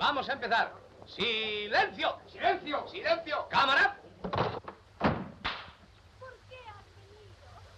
Vamos a empezar. ¡Silencio! ¡Silencio! ¡Silencio! ¡Cámara!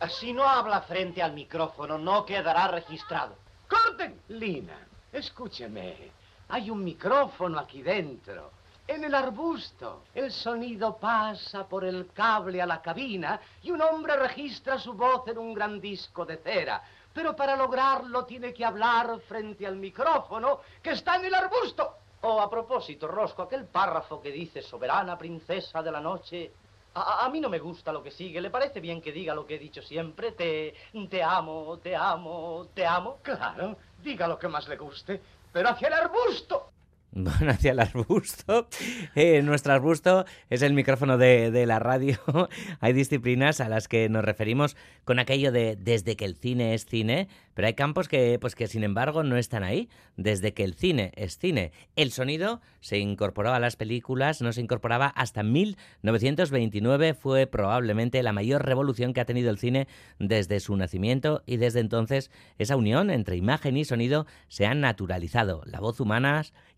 Si no habla frente al micrófono, no quedará registrado. ¡Corten! Lina, escúcheme. Hay un micrófono aquí dentro, en el arbusto. El sonido pasa por el cable a la cabina y un hombre registra su voz en un gran disco de cera. Pero para lograrlo tiene que hablar frente al micrófono que está en el arbusto. Oh, a propósito, Rosco, aquel párrafo que dice soberana princesa de la noche a, a, mí no me gusta lo que sigue. ¿Le parece bien que diga lo que he dicho siempre? Te, te amo, te amo, te amo. Claro, diga lo que más le guste, pero hacia el arbusto. Bueno, hacia el arbusto. Eh, nuestro arbusto es el micrófono de, de, la radio. hay disciplinas a las que nos referimos con aquello de desde que el cine es cine, pero hay campos que, pues que sin embargo no están ahí. Desde que el cine es cine. El sonido se incorporó a las películas, no se incorporaba hasta 1929. Fue probablemente la mayor revolución que ha tenido el cine desde su nacimiento y desde entonces esa unión entre imagen y sonido se ha naturalizado. La voz humana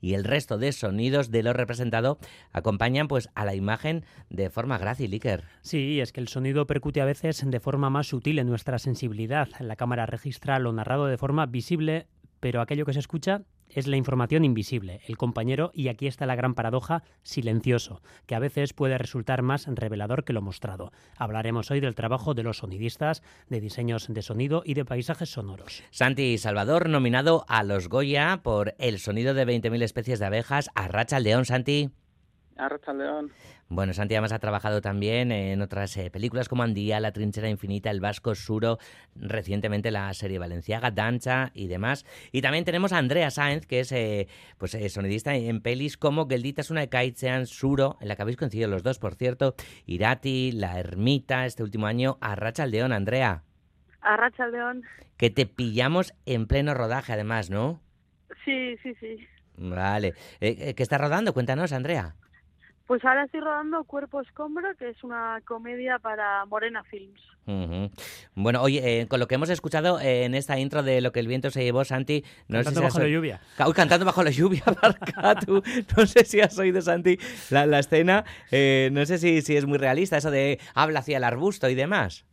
y el resto de sonidos de lo representado acompañan pues a la imagen de forma grácil, Iker. Sí, es que el sonido percute a veces de forma más sutil en nuestra sensibilidad. La cámara registra lo narrado de forma visible, pero aquello que se escucha es la información invisible, el compañero, y aquí está la gran paradoja, silencioso, que a veces puede resultar más revelador que lo mostrado. Hablaremos hoy del trabajo de los sonidistas, de diseños de sonido y de paisajes sonoros. Santi Salvador, nominado a los Goya por El sonido de 20.000 especies de abejas, Arracha al León, Santi. Arracha al León. Bueno, Santi además ha trabajado también en otras eh, películas como Andía, La trinchera infinita, El vasco Suro, recientemente la serie valenciaga, Dancha y demás. Y también tenemos a Andrea Sáenz, que es eh, pues eh, sonidista en pelis como Gelditas una Kaitzean, Suro, en la que habéis coincidido los dos, por cierto, Irati, La Ermita, este último año, Arracha León, Andrea. Arracha León. Que te pillamos en pleno rodaje, además, ¿no? Sí, sí, sí. Vale. ¿Qué está rodando? Cuéntanos, Andrea. Pues ahora estoy rodando Cuerpo Escombro, que es una comedia para Morena Films. Uh -huh. Bueno, oye, eh, con lo que hemos escuchado eh, en esta intro de Lo que el viento se llevó, Santi... No cantando sé si bajo la lluvia. Uy, cantando bajo la lluvia, Barcatu. No sé si has oído, Santi, la, la escena. Eh, no sé si, si es muy realista eso de habla hacia el arbusto y demás.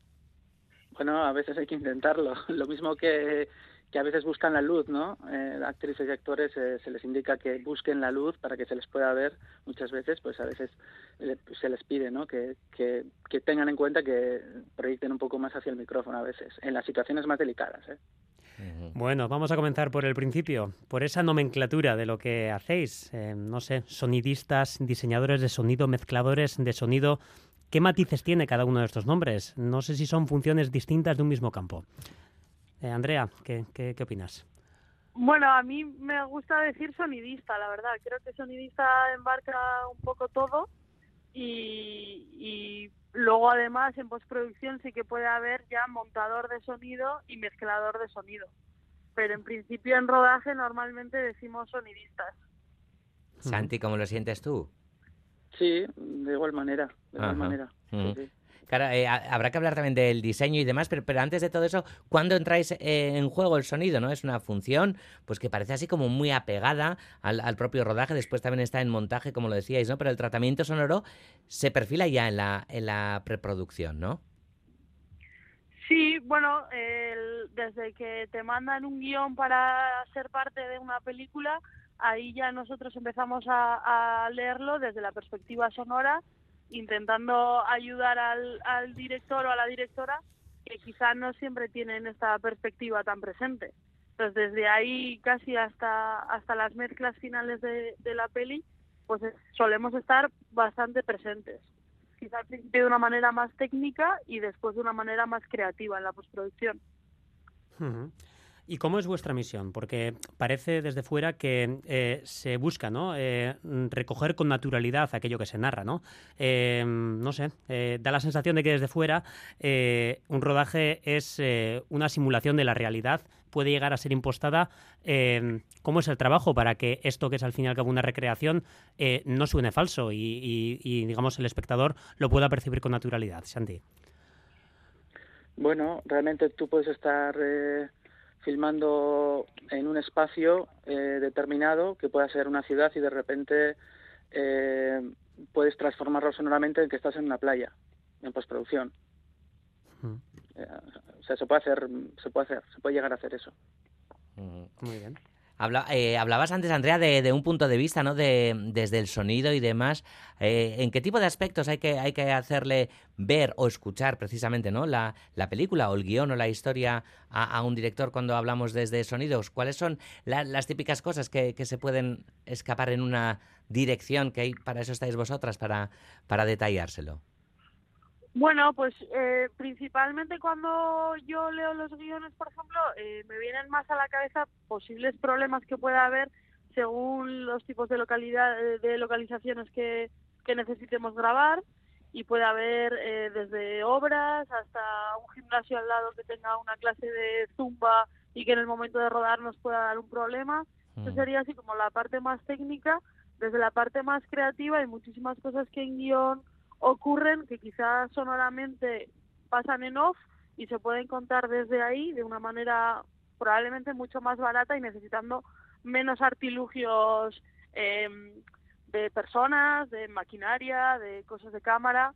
Bueno, a veces hay que intentarlo. Lo mismo que que a veces buscan la luz, ¿no? Eh, actrices y actores eh, se les indica que busquen la luz para que se les pueda ver muchas veces, pues a veces le, se les pide, ¿no? Que, que, que, tengan en cuenta que proyecten un poco más hacia el micrófono a veces, en las situaciones más delicadas, ¿eh? Bueno, vamos a comenzar por el principio, por esa nomenclatura de lo que hacéis. Eh, no sé, sonidistas, diseñadores de sonido, mezcladores de sonido. ¿Qué matices tiene cada uno de estos nombres? No sé si son funciones distintas de un mismo campo. Eh, Andrea, ¿qué, ¿qué, qué, opinas? Bueno, a mí me gusta decir sonidista, la verdad. Creo que sonidista embarca un poco todo y, y luego además en postproducción sí que puede haber ya montador de sonido y mezclador de sonido. Pero en principio en rodaje normalmente decimos sonidistas. Santi, ¿cómo lo sientes tú? Sí, de igual manera, de igual Ajá. manera. Mm. Sí, sí. Claro, eh, habrá que hablar también del diseño y demás, pero, pero antes de todo eso, ¿cuándo entráis eh, en juego el sonido? ¿no? Es una función pues que parece así como muy apegada al, al, propio rodaje, después también está en montaje, como lo decíais, ¿no? Pero el tratamiento sonoro se perfila ya en la, en la preproducción, ¿no? Sí, bueno, el, desde que te mandan un guion para ser parte de una película, ahí ya nosotros empezamos a, a leerlo desde la perspectiva sonora intentando ayudar al, al, director o a la directora que quizá no siempre tienen esta perspectiva tan presente. Entonces, desde ahí casi hasta, hasta las mezclas finales de, la peli, pues solemos estar bastante presentes. Quizá al principio de una manera más técnica y después de una manera más creativa en la postproducción. Uh. ¿Y cómo es vuestra misión? Porque parece desde fuera que eh, se busca ¿no? Eh, recoger con naturalidad aquello que se narra. No, eh, no sé, da la sensación de que desde fuera un rodaje es una simulación de la realidad, puede llegar a ser impostada. ¿Cómo es el trabajo para que esto, que es al fin y al cabo una recreación, no suene falso y, y, y, digamos, el espectador lo pueda percibir con naturalidad? Santi. Bueno, realmente tú puedes estar filmando en un espacio eh, determinado que pueda ser una ciudad y de repente eh, puedes transformarlo sonoramente en que estás en una playa en postproducción. Eh, o sea, se puede hacer, se puede hacer, se puede llegar a hacer eso. Muy bien. Habla- eh, hablabas antes, Andrea, de, de un punto de vista, ¿no? De, desde el sonido y demás. Eh, ¿En qué tipo de aspectos hay que, hay que hacerle ver o escuchar precisamente, ¿no? La, la película o el guion o la historia a, un director cuando hablamos desde sonidos. ¿Cuáles son la- las típicas cosas que, que se pueden escapar en una dirección que hay, para eso estáis vosotras, para, para detallárselo? Bueno, pues eh, principalmente cuando yo leo los guiones, por ejemplo, eh, me vienen más a la cabeza posibles problemas que pueda haber según los tipos de localidad, de localizaciones que, que necesitemos grabar y puede haber eh, desde obras hasta un gimnasio al lado que tenga una clase de zumba y que en el momento de rodar nos pueda dar un problema. Eso Mm. sería así como la parte más técnica. Desde la parte más creativa hay muchísimas cosas que en guion ocurren que quizás sonoramente pasan en off y se pueden contar desde ahí de una manera probablemente mucho más barata y necesitando menos artilugios eh, de personas, de maquinaria, de cosas de cámara.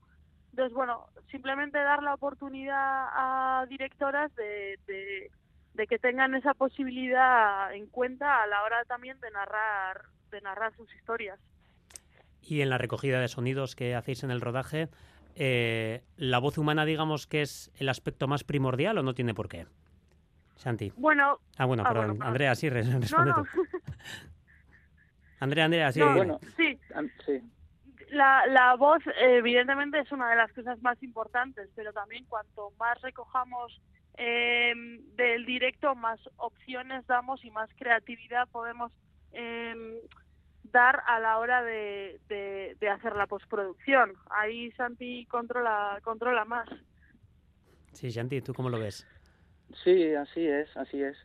Entonces, bueno, simplemente dar la oportunidad a directoras de, de, de que tengan esa posibilidad en cuenta a la hora también de narrar, de narrar sus historias. Y en la recogida de sonidos que hacéis en el rodaje, eh, ¿la voz humana digamos que es el aspecto más primordial o no tiene por qué? Santi. Bueno, Ah, bueno, Ah, perdón. bueno. Andrea, sí, no, responde no, tú. Andrea, Andrea, sí. no, bueno. sí, la, la voz evidentemente es una de las cosas más importantes, pero también cuanto más recojamos eh, del directo, más opciones damos y más creatividad podemos eh, dar a la hora de, de, de hacer la postproducción. Ahí Santi controla, controla más. Sí, Santi, ¿tú cómo lo ves? Sí, así es, así es.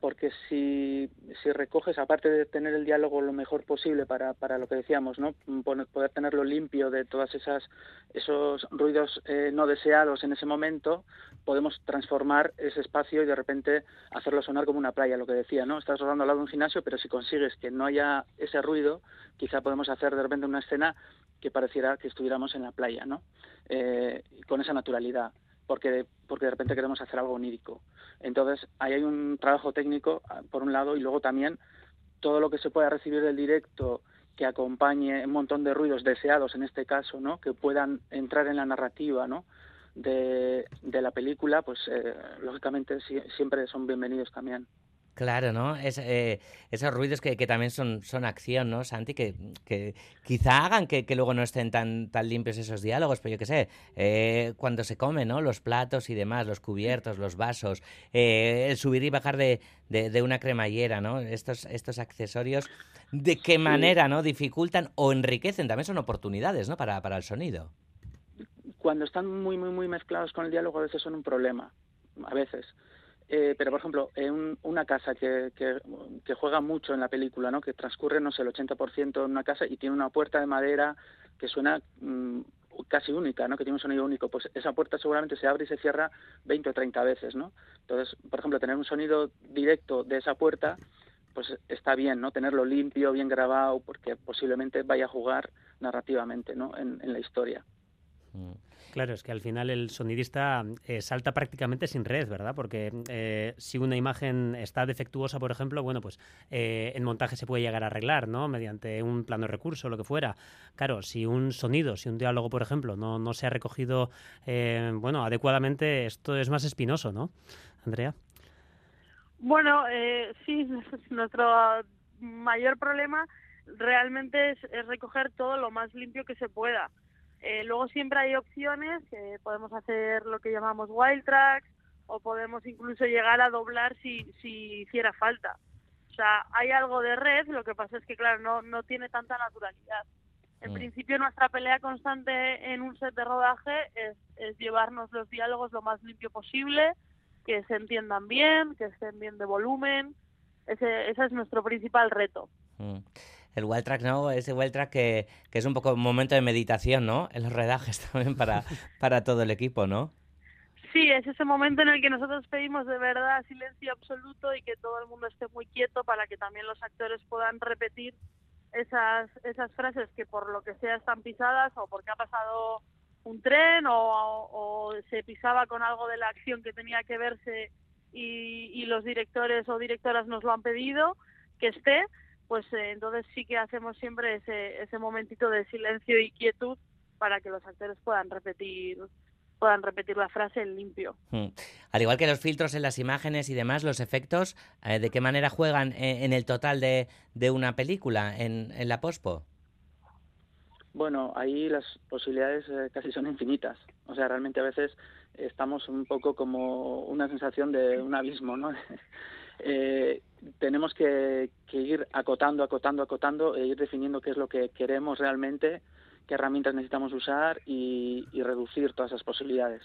Porque si, recoges, aparte de tener el diálogo lo mejor posible para, para lo que decíamos, ¿no? Poder tenerlo limpio de todas esas esos ruidos eh, no deseados en ese momento, podemos transformar ese espacio y de repente hacerlo sonar como una playa, lo que decía, ¿no? Estás rodando al lado de un gimnasio, pero si consigues que no haya ese ruido, quizá podemos hacer de repente una escena que pareciera que estuviéramos en la playa, ¿no? Eh, con esa naturalidad porque, porque de repente queremos hacer algo onírico. Entonces, ahí hay un trabajo técnico, ah, por un lado, y luego también todo lo que se pueda recibir del directo que acompañe un montón de ruidos deseados, en este caso, ¿no? que puedan entrar en la narrativa ¿no? de, de la película, pues eh, lógicamente si- siempre son bienvenidos también. Claro, ¿no? Es, eh, esos ruidos que, que también son, son acción, ¿no, Santi? Que, que quizá hagan que, que luego no estén tan, tan limpios esos diálogos, pero yo qué sé, eh, cuando se come, ¿no? Los platos y demás, los cubiertos, los vasos, eh, el subir y bajar de, de, de una cremallera, ¿no? Estos, estos accesorios, ¿de qué manera, ¿no? Dificultan o enriquecen, también son oportunidades, ¿no? Para, para el sonido. Cuando están muy, muy, muy mezclados con el diálogo, a veces son un problema, a veces. Eh, pero, por ejemplo, en un- una casa que, que, que juega mucho en la película, ¿no? que transcurre, no sé, el 80% en una casa y tiene una puerta de madera que suena mm, casi única, ¿no? que tiene un sonido único, pues esa puerta seguramente se abre y se cierra 20 o 30 veces. ¿no? Entonces, por ejemplo, tener un sonido directo de esa puerta, pues está bien, ¿no? tenerlo limpio, bien grabado, porque posiblemente vaya a jugar narrativamente ¿no? en la historia. Claro, es que al final el sonidista eh, salta prácticamente sin red, ¿verdad? Porque eh, si una imagen está defectuosa, por ejemplo, bueno, pues eh, en montaje se puede llegar a arreglar, ¿no? Mediante un plano recurso, lo que fuera. Claro, si un sonido, si un diálogo, por ejemplo, no, no se ha recogido, eh, bueno, adecuadamente, esto es más espinoso, ¿no? Andrea. Bueno, sí, nuestro mayor problema realmente es recoger todo lo más limpio que se pueda. Eh, luego siempre hay opciones, que podemos hacer lo que llamamos wild tracks o podemos incluso llegar a doblar si, si hiciera falta. O sea, hay algo de red, lo que pasa es que, claro, no, no tiene tanta naturalidad. En Mm. principio, nuestra pelea constante en un set de rodaje es, es llevarnos los diálogos lo más limpio posible, que se entiendan bien, que estén bien de volumen. Ese, ese es nuestro principal reto. Mm. El wild track, ¿no? Ese wild track que, que es un poco un momento de meditación, ¿no? En los redajes también para, para todo el equipo, ¿no? Sí, es ese momento en el que nosotros pedimos de verdad silencio absoluto y que todo el mundo esté muy quieto para que también los actores puedan repetir esas, esas frases que por lo que sea están pisadas o porque ha pasado un tren o, se pisaba con algo de la acción que tenía que verse y los directores o directoras nos lo han pedido que esté, pues eh, entonces sí que hacemos siempre ese, ese momentito de silencio y quietud para que los actores puedan repetir puedan repetir la frase en limpio. Mm. Al igual que los filtros en las imágenes y demás, los efectos, eh, ¿de qué manera juegan en, en el total de, de una película, en, en la pospo? Bueno, ahí las posibilidades eh, casi son infinitas. O sea, realmente a veces estamos un poco como una sensación de un abismo, ¿no? eh, tenemos que, que, ir acotando, acotando, acotando e ir definiendo qué es lo que queremos realmente, qué herramientas necesitamos usar y, y reducir todas esas posibilidades.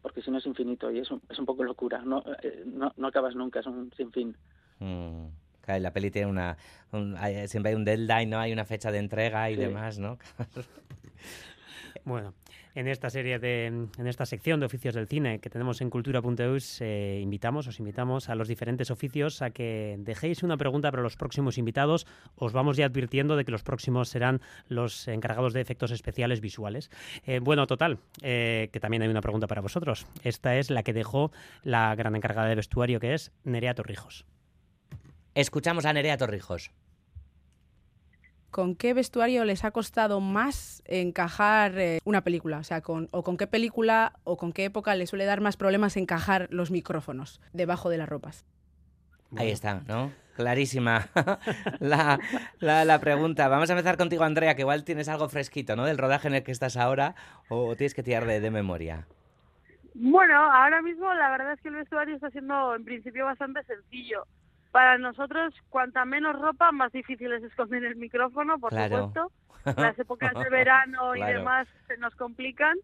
Porque si no es infinito y es un, es un poco locura. No, eh, no, no acabas nunca, es un sinfín. Mm. Claro, la peli tiene una. Un, hay, siempre hay un deadline, ¿no? Hay una fecha de entrega y Sí. demás, ¿no? Bueno, en esta serie de, en esta sección de oficios del cine que tenemos en cultura.eus, eh, invitamos, os invitamos a los diferentes oficios a que dejéis una pregunta para los próximos invitados. Os vamos ya advirtiendo de que los próximos serán los encargados de efectos especiales visuales. Eh, bueno, total, eh, que también hay una pregunta para vosotros. Esta es la que dejó la gran encargada de vestuario, que es Nerea Torrijos. Escuchamos a Nerea Torrijos. ¿Con qué vestuario les ha costado más encajar eh, una película? O sea, con, o con qué película o con qué época les suele dar más problemas encajar los micrófonos debajo de las ropas. Ahí está, ¿no? Clarísima la, la, la, pregunta. Vamos a empezar contigo, Andrea, que igual tienes algo fresquito, ¿no? Del rodaje en el que estás ahora o tienes que tirar de, de memoria. Bueno, ahora mismo la verdad es que el vestuario está siendo en principio bastante sencillo. Para nosotros, cuanta menos ropa, más difícil es esconder el micrófono, por claro. supuesto. Las épocas de verano y claro. demás se nos complican.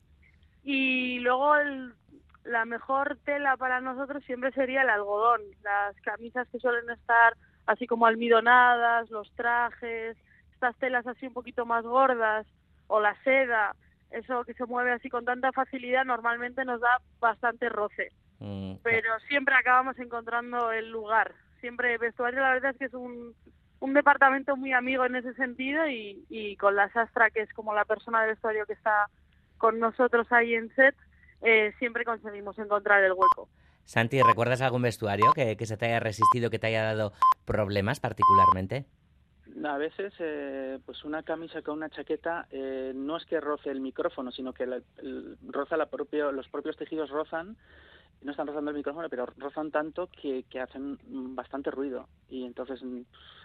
Y luego el, la mejor tela para nosotros siempre sería el algodón. Las camisas que suelen estar así como almidonadas, los trajes, estas telas así un poquito más gordas, o la seda, eso que se mueve así con tanta facilidad, normalmente nos da bastante roce. Mm, Pero siempre acabamos encontrando el lugar siempre vestuario la verdad es que es un, un departamento muy amigo en ese sentido y, y, con la sastra que es como la persona de vestuario que está con nosotros ahí en set eh, siempre conseguimos encontrar el hueco. Santi, ¿recuerdas algún vestuario que, que se te haya resistido, que te haya dado problemas particularmente? A veces, eh, pues una camisa con una chaqueta eh, no es que roce el micrófono, sino que la, el, roza la propio, los propios tejidos rozan no están rozando el micrófono, pero rozan tanto que, que hacen bastante ruido. Y entonces,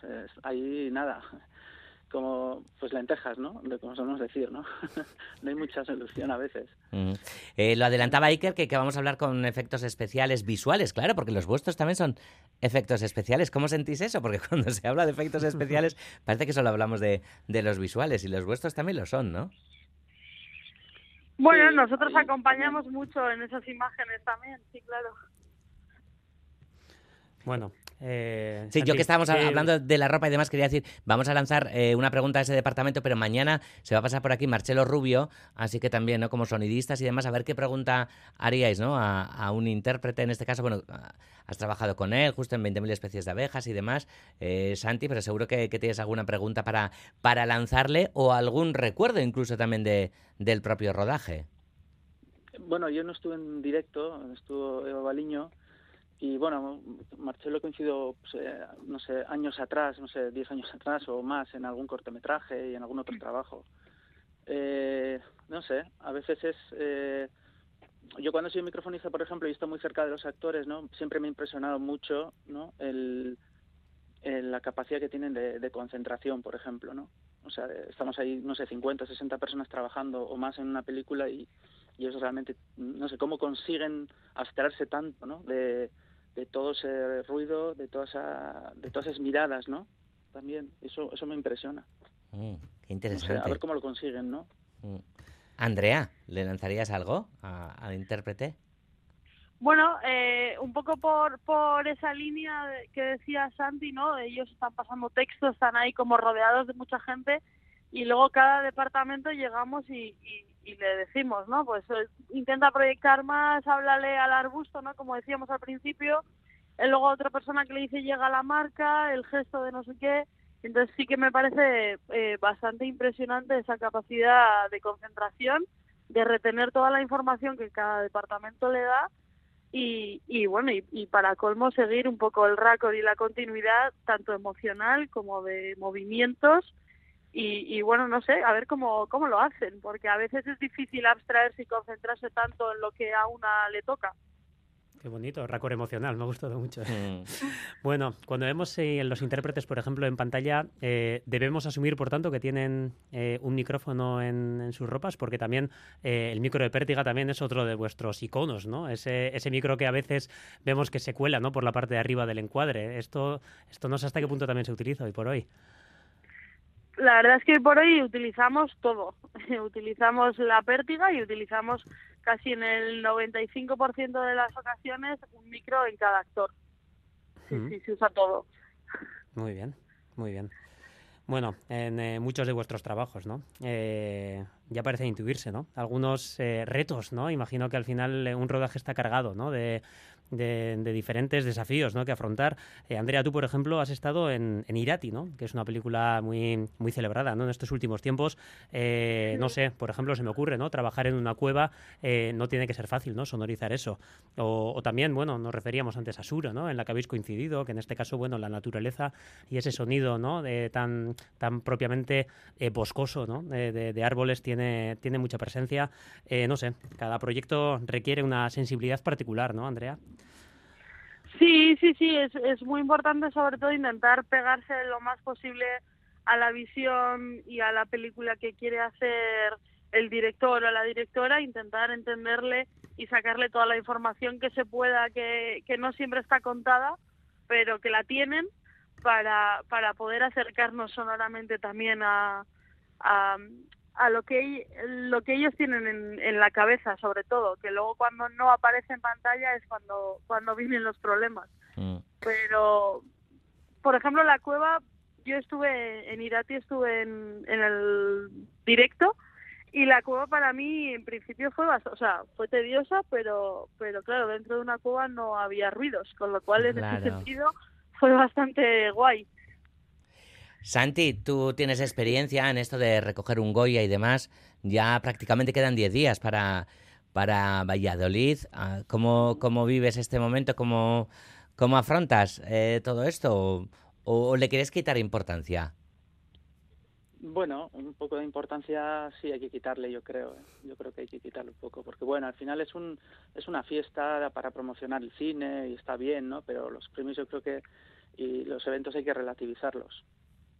pues, ahí nada, como pues lentejas, ¿no? Como solemos decir, ¿no? no hay mucha solución a veces. Mm. Eh, lo adelantaba Iker que, que vamos a hablar con efectos especiales visuales, claro, porque los vuestros también son efectos especiales. ¿Cómo sentís eso? Porque cuando se habla de efectos especiales parece que solo hablamos de, de los visuales y los vuestros también lo son, ¿no? Bueno, sí, nosotros acompañamos mucho en esas imágenes también, sí, claro. Bueno. Eh, sí, yo que estábamos eh, hablando de la ropa y demás, quería decir, vamos a lanzar eh, una pregunta a ese departamento, pero mañana se va a pasar por aquí Marcelo Rubio, así que también, ¿no? Como sonidistas y demás, a ver qué pregunta haríais, ¿no? A, a un intérprete, en este caso, bueno, has trabajado con él justo en 20.000 especies de abejas y demás, eh, Santi, pero seguro que, que, tienes alguna pregunta para, para lanzarle o algún recuerdo incluso también de, del propio rodaje. Bueno, yo no estuve en directo, estuvo Eva Baliño, y bueno, Marcelo coincido, pues, eh, no sé, años atrás, no sé, 10 años atrás o más en algún cortometraje y en algún otro trabajo. Eh, no sé, a veces es... Eh, yo cuando soy microfonista, por ejemplo, y estoy muy cerca de los actores, ¿no? Siempre me ha impresionado mucho, ¿no? El, la capacidad que tienen de, de, concentración, por ejemplo, ¿no? O sea, estamos ahí, no sé, 50, 60 personas trabajando o más en una película y, y eso realmente, no sé, cómo consiguen abstraerse tanto, ¿no? De, de todo ese ruido, de, toda esa, de todas esas miradas, ¿no? También, eso, eso me impresiona. Mm, qué interesante. No sé, a ver cómo lo consiguen, ¿no? Mm. Andrea, ¿le lanzarías algo al intérprete? Bueno, eh, un poco por, por esa línea que decía Santi, ¿no? Ellos están pasando textos, están ahí como rodeados de mucha gente y luego cada departamento llegamos y, y, y le decimos, ¿no? Pues eh, intenta proyectar más, háblale al arbusto, ¿no? Como decíamos al principio, y luego otra persona que le dice llega la marca, el gesto de no sé qué, entonces sí que me parece eh, bastante impresionante esa capacidad de concentración, de retener toda la información que cada departamento le da y, y bueno, y, y para colmo seguir un poco el récord y la continuidad tanto emocional como de movimientos y, y, bueno, no sé, a ver cómo, cómo lo hacen, porque a veces es difícil abstraerse y concentrarse tanto en lo que a una le toca. Qué bonito, racor emocional, me ha gustado mucho. Mm. Bueno, cuando vemos eh, los intérpretes, por ejemplo, en pantalla, eh, debemos asumir, por tanto, que tienen eh, un micrófono en, en, sus ropas, porque también eh, el micro de pértiga también es otro de vuestros iconos, ¿no? Ese, ese micro que a veces vemos que se cuela, ¿no? Por la parte de arriba del encuadre. Esto, esto no sé hasta qué punto también se utiliza hoy por hoy. La verdad es que hoy por hoy utilizamos todo. utilizamos la pértiga y utilizamos casi en el 95% de las ocasiones un micro en cada actor. Sí, Mm. sí, se usa todo. Muy bien, muy bien. Bueno, en eh, muchos de vuestros trabajos, ¿no? Eh, ya parece intuirse, ¿no? Algunos eh, retos, ¿no? Imagino que al final eh, un rodaje está cargado, ¿no? De, de, de diferentes desafíos, ¿no? Que afrontar. Eh, Andrea, tú, por ejemplo, has estado en, en, Irati, ¿no? Que es una película muy, muy celebrada, ¿no? En estos últimos tiempos, eh, no sé, por ejemplo, se me ocurre, ¿no? Trabajar en una cueva eh, no tiene que ser fácil, ¿no? Sonorizar eso. O, o, también, bueno, nos referíamos antes a Suro, ¿no? En la que habéis coincidido, que en este caso, bueno, la naturaleza y ese sonido, ¿no? De tan, tan propiamente eh, boscoso, ¿no? De, de, árboles tiene, tiene mucha presencia. No sé, cada proyecto requiere una sensibilidad particular, ¿no, Andrea? Sí, sí, sí, es, es muy importante sobre todo intentar pegarse lo más posible a la visión y a la película que quiere hacer el director o la directora, intentar entenderle y sacarle toda la información que se pueda, que, que no siempre está contada, pero que la tienen para, para poder acercarnos sonoramente también a, a, a lo que lo que ellos tienen en, en, la cabeza sobre todo que luego cuando no aparece en pantalla es cuando cuando vienen los problemas mm. pero por ejemplo la cueva yo estuve en Irati estuve en, en el directo y la cueva para mí en principio fue o sea fue tediosa pero pero claro dentro de una cueva no había ruidos con lo cual en claro. ese sentido fue bastante guay Santi, tú tienes experiencia en esto de recoger un Goya y demás. Ya prácticamente quedan 10 días para, para Valladolid. Ah, ¿Cómo, ¿Cómo, vives este momento? ¿Cómo, cómo afrontas eh, todo esto? ¿O, ¿O, le quieres quitar importancia? Bueno, un poco de importancia sí hay que quitarle, yo creo. ¿eh? Yo creo que hay que quitarle un poco, porque bueno, al final es un es una fiesta para promocionar el cine y está bien, ¿no? Pero los premios yo creo que y los eventos hay que relativizarlos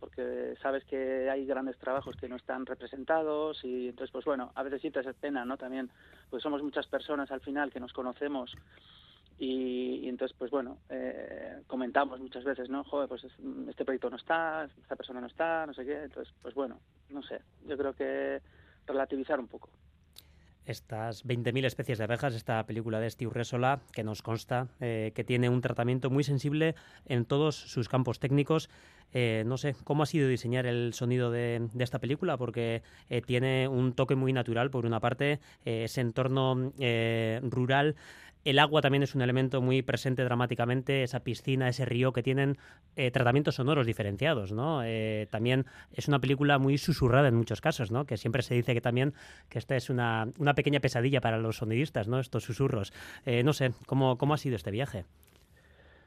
porque sabes que hay grandes trabajos que no están representados y entonces pues bueno a veces sí te pena no también pues somos muchas personas al final que nos conocemos y, y entonces pues bueno eh, comentamos muchas veces no joder pues este proyecto no está esta persona no está no sé qué entonces pues bueno no sé yo creo que relativizar un poco estas 20.000 especies de abejas, esta película de Steve Resola, que nos consta eh, que tiene un tratamiento muy sensible en todos sus campos técnicos. Eh, no sé, ¿cómo ha sido diseñar el sonido de, esta película? Porque eh, tiene un toque muy natural, por una parte, ese entorno rural. El agua también es un elemento muy presente dramáticamente, esa piscina, ese río que tienen eh, tratamientos sonoros diferenciados, ¿no? Eh, también es una película muy susurrada en muchos casos, ¿no? Que siempre se dice que también que esta es una, una pequeña pesadilla para los sonidistas, ¿no? Estos susurros. Eh, no sé, ¿cómo, ¿cómo ha sido este viaje?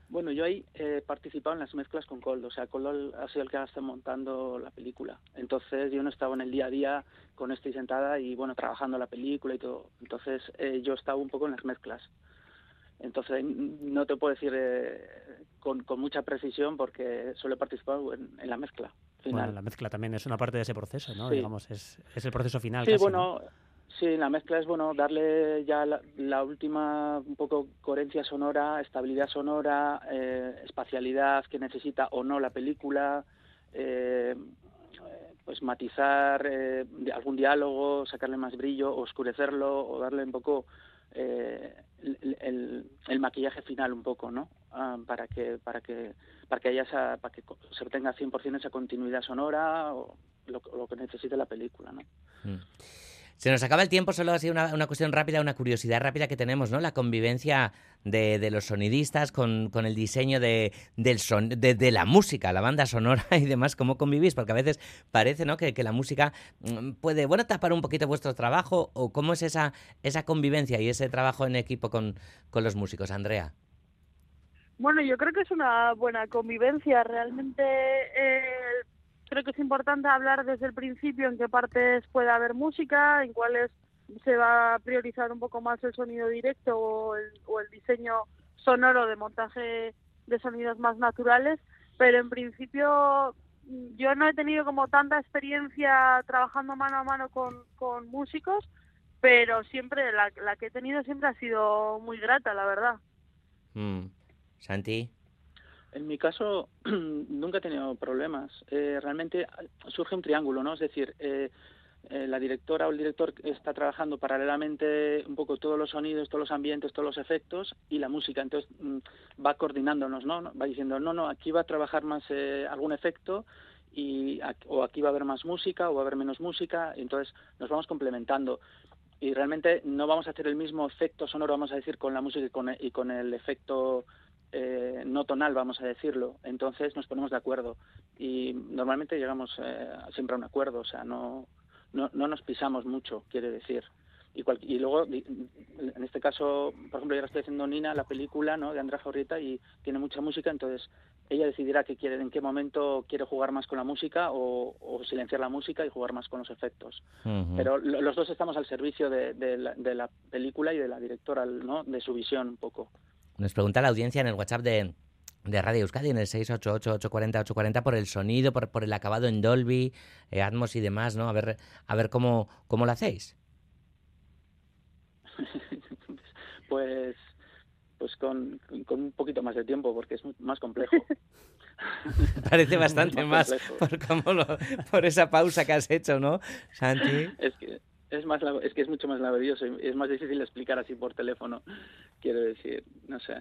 Bueno, yo ahí he participado en las mezclas con Coldo, o sea, Coldo ha sido el que ha estado montando la película. Entonces yo no estaba en el día a día con este y sentada y bueno, trabajando la película y todo. Entonces eh, yo estaba un poco en las mezclas. Entonces no te puedo decir eh, con, con, mucha precisión porque solo he participado en, en la mezcla. Final. Bueno, la mezcla también es una parte de ese proceso, ¿no? Sí. Digamos, es, es, el proceso final. Sí, casi, bueno, ¿no? Sí, la mezcla es bueno darle ya la, la, última un poco coherencia sonora, estabilidad sonora, eh, espacialidad que necesita o no la película. Eh, pues matizar eh, algún diálogo, sacarle más brillo, oscurecerlo o darle un poco eh, el, el, maquillaje final un poco, ¿no? Ah, para que para que para que haya esa, para que se tenga 100% esa continuidad sonora o lo, lo, que necesite la película, ¿no? Mm. Se nos acaba el tiempo, solo sido una, una cuestión rápida, una curiosidad rápida que tenemos, ¿no? La convivencia de, de los sonidistas con, con el diseño de, del son, de, de la música, la banda sonora y demás, cómo convivís, porque a veces parece, ¿no? Que, que la música mm, puede, bueno, tapar un poquito vuestro trabajo, o cómo es esa, esa convivencia y ese trabajo en equipo con, con los músicos, Andrea. Bueno, yo creo que es una buena convivencia. Realmente eh, creo que es importante hablar desde el principio en qué partes puede haber música, en cuáles se va a priorizar un poco más el sonido directo o el, diseño sonoro de montaje de sonidos más naturales, pero en principio mm, yo no he tenido como tanta experiencia trabajando mano a mano con, con músicos, pero siempre la, la que he tenido siempre ha sido muy grata, la verdad. Mm. Santi. En mi caso, nunca he tenido problemas. Eh, realmente surge un triángulo, ¿no? Es decir, eh, eh, la directora o el director está trabajando paralelamente un poco todos los sonidos, todos los ambientes, todos los efectos y la música. Entonces mm, va coordinándonos, ¿no? Va diciendo, no, no, aquí va a trabajar más eh, algún efecto y o aquí va a haber más música o va a haber menos música. Entonces nos vamos complementando. Y realmente no vamos a hacer el mismo efecto sonoro, vamos a decir, con la música y con el, y con el efecto eh, no tonal, vamos a decirlo. Entonces nos ponemos de acuerdo y normalmente llegamos eh, siempre a un acuerdo, o sea, no, no, no nos pisamos mucho, quiere decir. Y, cual- y luego, en este caso, por ejemplo, yo ahora estoy haciendo Nina, la película ¿no? de Andrea Jaurrieta, y tiene mucha música, entonces ella decidirá qué quiere, en qué momento quiere jugar más con la música o, o silenciar la música y jugar más con los efectos. Pero lo- los dos estamos al servicio de, de la, de la película y de la directora, ¿no? de su visión un poco. Nos pregunta la audiencia en el WhatsApp de, de Radio Euskadi, en el 688-840-840, por el sonido, por, por el acabado en Dolby, eh, Atmos y demás, ¿no? A ver, a ver cómo, cómo lo hacéis. pues pues con, con un poquito más de tiempo porque es más complejo. Parece bastante Más por, cómo lo- por esa pausa que has hecho, ¿no, Santi? es que es más es que es mucho más laborioso y es más difícil explicar así por teléfono quiero decir no sé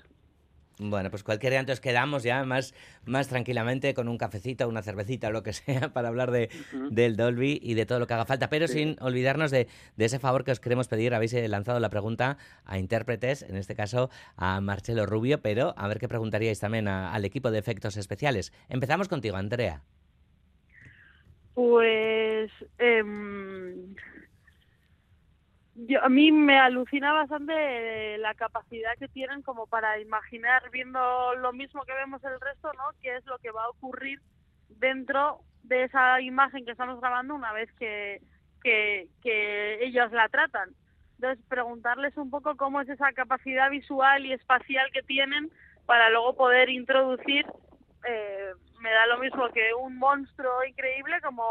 Bueno, pues cualquier día entonces quedamos ya más, más tranquilamente con un cafecito, una cervecita o lo que sea para hablar de, del Dolby y de todo lo que haga falta, pero Sí. sin olvidarnos de, de ese favor que os queremos pedir. Habéis eh, lanzado la pregunta a intérpretes, en este caso a Marcelo Rubio, pero a ver qué preguntaríais también a- al equipo de efectos especiales. Empezamos contigo, Andrea. Pues em, yo, a mí me alucina bastante la capacidad que tienen como para imaginar viendo lo mismo que vemos el resto, ¿no? Qué es lo que va a ocurrir dentro de esa imagen que estamos grabando una vez que, que, que ellos la tratan. Entonces, preguntarles un poco cómo es esa capacidad visual y espacial que tienen para luego poder introducir eh, me da lo mismo que un monstruo increíble como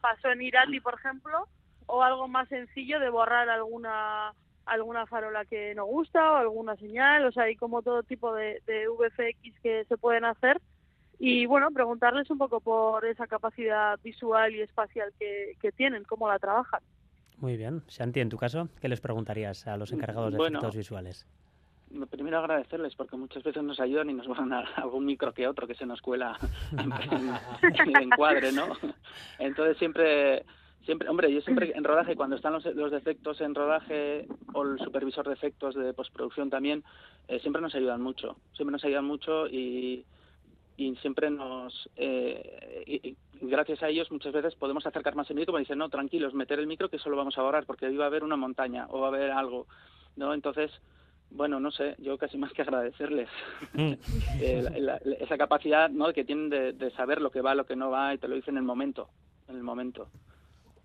pasó en Irati, por ejemplo, o algo más sencillo de borrar alguna alguna farola que no gusta o alguna señal, o sea, hay como todo tipo de, de VFX que se pueden hacer y bueno, preguntarles un poco por esa capacidad visual y espacial que, que tienen, cómo la trabajan. Muy bien. Santi, en tu caso, ¿qué les preguntarías a los encargados de Bueno. efectos visuales? Primero agradecerles porque muchas veces nos ayudan y nos van a dar algún micro que otro que se nos cuela en, en el encuadre, ¿no? Entonces siempre, siempre, hombre, yo siempre en rodaje, cuando están los, los defectos en rodaje o el supervisor de efectos de postproducción también, eh, siempre nos ayudan mucho, siempre nos ayudan mucho y, y siempre nos, eh, y- y gracias a ellos muchas veces podemos acercar más el micro, porque dicen, no, tranquilos, meter el micro que solo vamos a borrar porque ahí va a haber una montaña o va a haber algo, ¿no? Entonces, bueno, no sé, yo casi más que agradecerles Mm. eh, la- la- esa capacidad ¿no? que tienen de, de saber lo que va, lo que no va y te lo dicen en el momento, en el momento.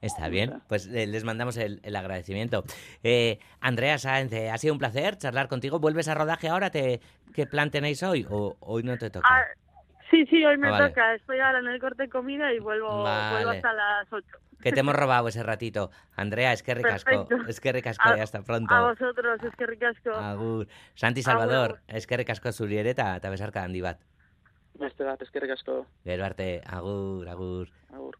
Está bien, pues eh, les mandamos el, el agradecimiento. Eh, Andrea Sáenz, eh, ha sido un placer charlar contigo. ¿Vuelves a rodaje ahora? ¿Te, ¿Qué plan tenéis hoy? ¿O hoy no te toca? Ah, sí, sí, hoy me Ah, vale. toca, estoy ahora en el corte de comida y vuelvo, vuelvo Vale. hasta las 8. Que te hemos robado ese ratito. Andrea, es que ricasco. Perfecto. Es que ricasco A- y hasta pronto. A vosotros, es que ricasco. Agur. Santi Salvador, es que ricasco zuri ere eta eta besarka handi bat. Beste bat, eskerrik asko. Gero arte, agur, agur. Agur.